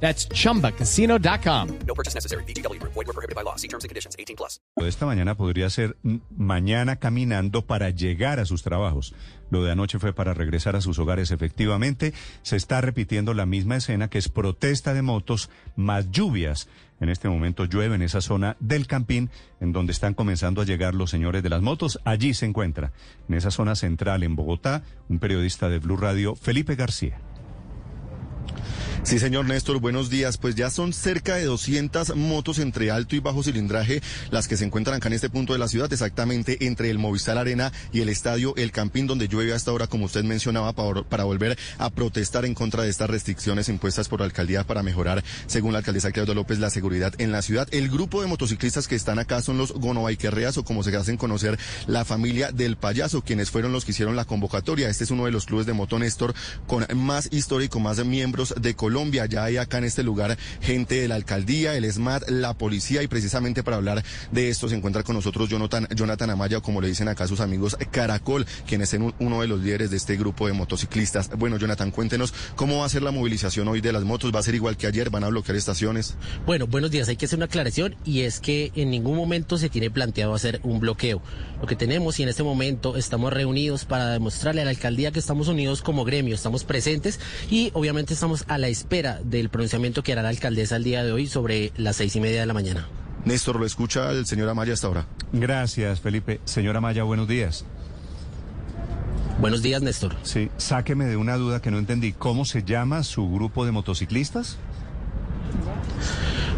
That's chumbacasino.com. No purchase necessary. BGW. Void were prohibited by law. See terms and conditions. 18 plus. Lo de esta mañana podría ser mañana caminando para llegar a sus trabajos. Lo de anoche fue para regresar a sus hogares. Efectivamente, se está repitiendo la misma escena que es protesta de motos más lluvias. En este momento llueve en esa zona del Campín, en donde están comenzando a llegar los señores de las motos. Allí se encuentra, en esa zona central en Bogotá, un periodista de Blue Radio, Felipe García. Sí, señor Néstor, buenos días. Pues ya son cerca de 200 motos entre alto y bajo cilindraje las que se encuentran acá en este punto de la ciudad, exactamente entre el Movistar Arena y el estadio El Campín, donde llueve hasta ahora, como usted mencionaba, para, volver a protestar en contra de estas restricciones impuestas por la alcaldía para mejorar, según la alcaldesa Claudia López, la seguridad en la ciudad. El grupo de motociclistas que están acá son los Gonobaiquerreas o como se hacen conocer la familia del payaso, quienes fueron los que hicieron la convocatoria. Este es uno de los clubes de moto Néstor con más histórico, más miembros de Colombia. Ya hay acá en este lugar gente de la alcaldía, el SMAT, la policía y precisamente para hablar de esto se encuentra con nosotros Jonathan, Jonathan Amaya, como le dicen acá sus amigos Caracol, quien es uno de los líderes de este grupo de motociclistas. Bueno, Jonathan, cuéntenos cómo va a ser la movilización hoy de las motos. ¿Va a ser igual que ayer? ¿Van a bloquear estaciones? Bueno, buenos días. Hay que hacer una aclaración y es que en ningún momento se tiene planteado hacer un bloqueo. Lo que tenemos y en este momento estamos reunidos para demostrarle a la alcaldía que estamos unidos como gremio, estamos presentes y obviamente estamos a la espera del pronunciamiento que hará la alcaldesa el día de hoy sobre las seis y media de la mañana. Néstor, ¿lo escucha el señor Amaya hasta ahora? Gracias, Felipe. Señora Amaya, buenos días. Buenos días, Néstor. Sí, sáqueme de una duda que no entendí. ¿Cómo se llama su grupo de motociclistas?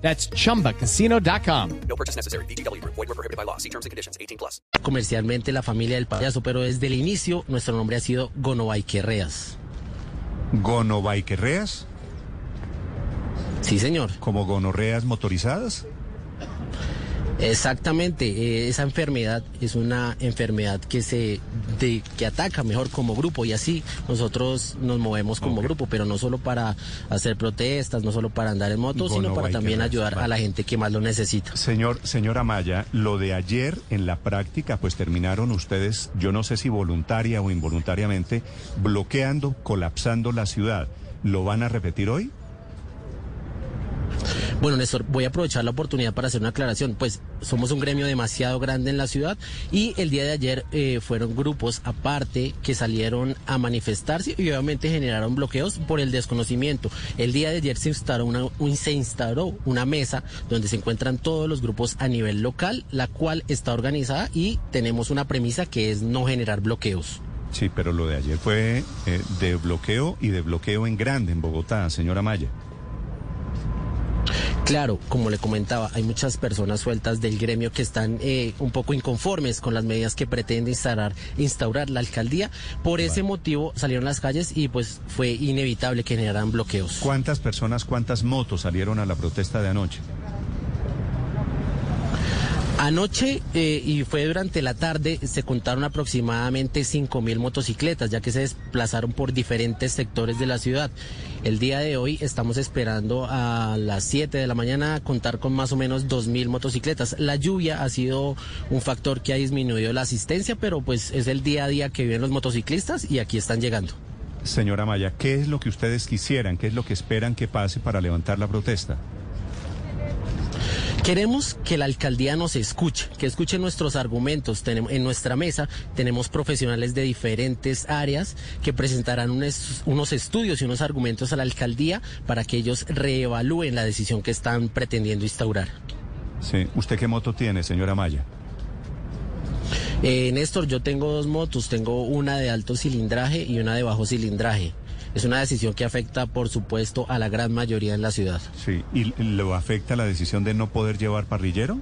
That's chumbacasino.com. No purchase necessary. BGW. Void were prohibited by law. See terms and conditions. 18 plus. comercialmente la familia del payaso, pero desde el inicio nuestro nombre ha sido Gonobaiquerreas. ¿Gonobaiquerreas? Sí, señor. ¿Como gonorreas motorizadas? Exactamente, eh, esa enfermedad es una enfermedad que se de- que ataca mejor como grupo y así nosotros nos movemos como grupo, pero no solo para hacer protestas, no solo para andar en moto, sino para también ayudar a la gente que más lo necesita. Señor, señora Maya, lo de ayer en la práctica, pues terminaron ustedes, yo no sé si voluntaria o involuntariamente, bloqueando, colapsando la ciudad. ¿Lo van a repetir hoy? Bueno, Néstor, voy a aprovechar la oportunidad para hacer una aclaración. Pues somos un gremio demasiado grande en la ciudad y el día de ayer eh, fueron grupos aparte que salieron a manifestarse y obviamente generaron bloqueos por el desconocimiento. El día de ayer se instauró una, un- se instauró una mesa donde se encuentran todos los grupos a nivel local, la cual está organizada y tenemos una premisa que es no generar bloqueos. Sí, pero lo de ayer fue eh, de bloqueo y de bloqueo en grande en Bogotá, señora Maya. Claro, como le comentaba, hay muchas personas sueltas del gremio que están eh, un poco inconformes con las medidas que pretende instaurar, instaurar la alcaldía. Por ese motivo salieron a las calles y pues fue inevitable que generaran bloqueos. ¿Cuántas personas, cuántas motos salieron a la protesta de anoche? Anoche eh, y fue durante la tarde se contaron aproximadamente 5 mil motocicletas, ya que se desplazaron por diferentes sectores de la ciudad. El día de hoy estamos esperando a las 7 de la mañana contar con más o menos 2 mil motocicletas. La lluvia ha sido un factor que ha disminuido la asistencia, pero pues es el día a día que viven los motociclistas y aquí están llegando. Señora Maya, ¿qué es lo que ustedes quisieran? ¿Qué es lo que esperan que pase para levantar la protesta? Queremos que la alcaldía nos escuche, que escuche nuestros argumentos. Tenemos, en nuestra mesa tenemos profesionales de diferentes áreas que presentarán un es- unos estudios y unos argumentos a la alcaldía para que ellos reevalúen la decisión que están pretendiendo instaurar. Sí. ¿Usted qué moto tiene, señora Maya? Eh, Néstor, yo tengo dos motos, tengo una de alto cilindraje y una de bajo cilindraje. Es una decisión que afecta, por supuesto, a la gran mayoría en la ciudad. Sí, ¿y lo afecta la decisión de no poder llevar parrillero?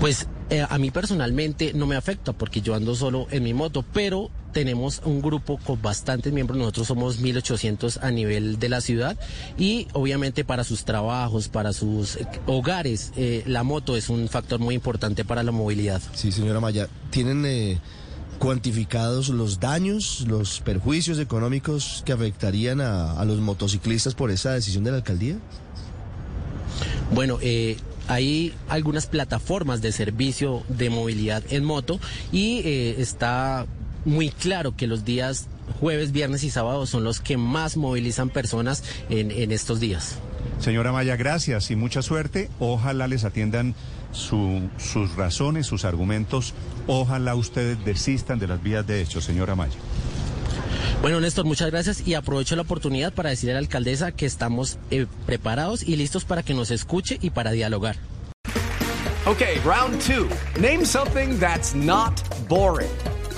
Pues eh, a mí personalmente no me afecta porque yo ando solo en mi moto, pero tenemos un grupo con bastantes miembros, nosotros somos 1800 a nivel de la ciudad y obviamente para sus trabajos, para sus hogares, eh, la moto es un factor muy importante para la movilidad. Sí, señora Maya, ¿tienen eh, cuantificados los daños, los perjuicios económicos que afectarían a, los motociclistas por esa decisión de la alcaldía? Bueno, eh, hay algunas plataformas de servicio de movilidad en moto y eh, está muy claro que los días jueves, viernes y sábado son los que más movilizan personas en, en estos días. Señora Maya, gracias y mucha suerte. Ojalá les atiendan su- sus razones, sus argumentos. Ojalá ustedes desistan de las vías de hecho, señora Maya. Bueno, Néstor, muchas gracias y aprovecho la oportunidad para decirle a la alcaldesa que estamos eh, preparados y listos para que nos escuche y para dialogar. Okay, round two. Name something that's not boring.